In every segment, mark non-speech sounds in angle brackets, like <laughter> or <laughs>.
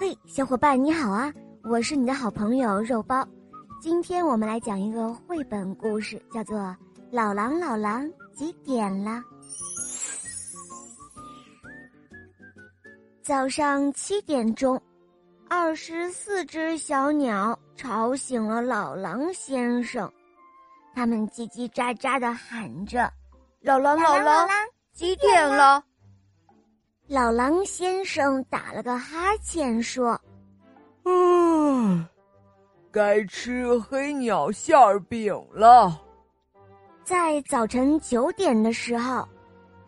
嘿，小伙伴你好啊！我是你的好朋友肉包。今天我们来讲一个绘本故事，叫做《老狼老狼几点了》。早上七点钟，二十四只小鸟吵醒了老狼先生，他们叽叽喳喳的喊着：“老狼老狼，几点了？”老狼先生打了个哈欠，说：“嗯，该吃黑鸟馅儿饼了。”在早晨九点的时候，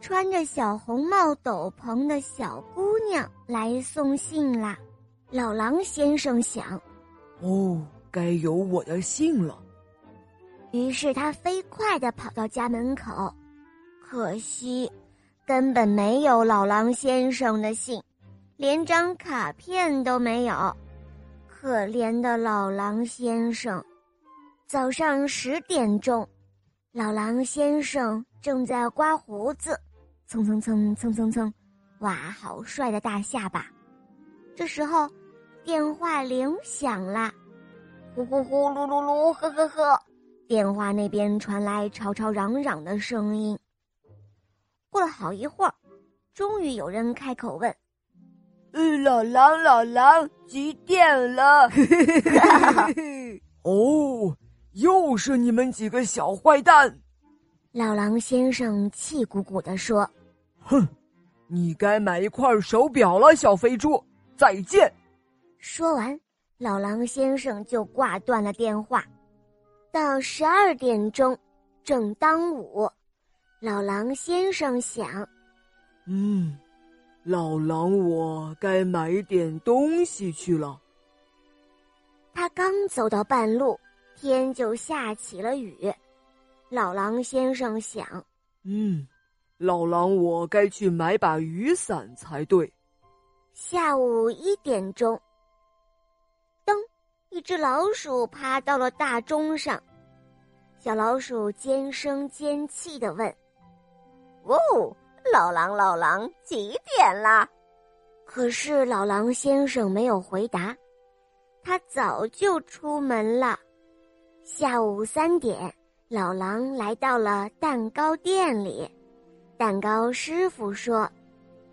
穿着小红帽斗篷的小姑娘来送信啦。老狼先生想：“哦，该有我的信了。”于是他飞快的跑到家门口，可惜。根本没有老狼先生的信，连张卡片都没有。可怜的老狼先生，早上十点钟，老狼先生正在刮胡子，蹭蹭蹭蹭蹭蹭，哇，好帅的大下巴。这时候，电话铃响了，呼呼呼，噜噜噜，呵呵呵，电话那边传来吵吵嚷嚷的声音。过了好一会儿，终于有人开口问：“呃，老狼，老狼，几点了？” <laughs> 哦，又是你们几个小坏蛋！老狼先生气鼓鼓地说：“哼，你该买一块手表了，小肥猪！再见。”说完，老狼先生就挂断了电话。到十二点钟，正当午。老狼先生想：“嗯，老狼，我该买点东西去了。”他刚走到半路，天就下起了雨。老狼先生想：“嗯，老狼，我该去买把雨伞才对。”下午一点钟，噔，一只老鼠爬到了大钟上。小老鼠尖声尖气的问。哦，老狼，老狼，几点啦？可是老狼先生没有回答，他早就出门了。下午三点，老狼来到了蛋糕店里，蛋糕师傅说：“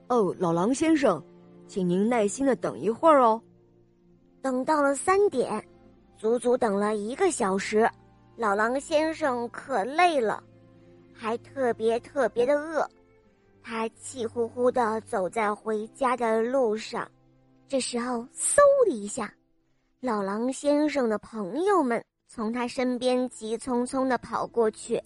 哦，老狼先生，请您耐心的等一会儿哦。”等到了三点，足足等了一个小时，老狼先生可累了。还特别特别的饿，他气呼呼的走在回家的路上。这时候，嗖的一下，老狼先生的朋友们从他身边急匆匆的跑过去。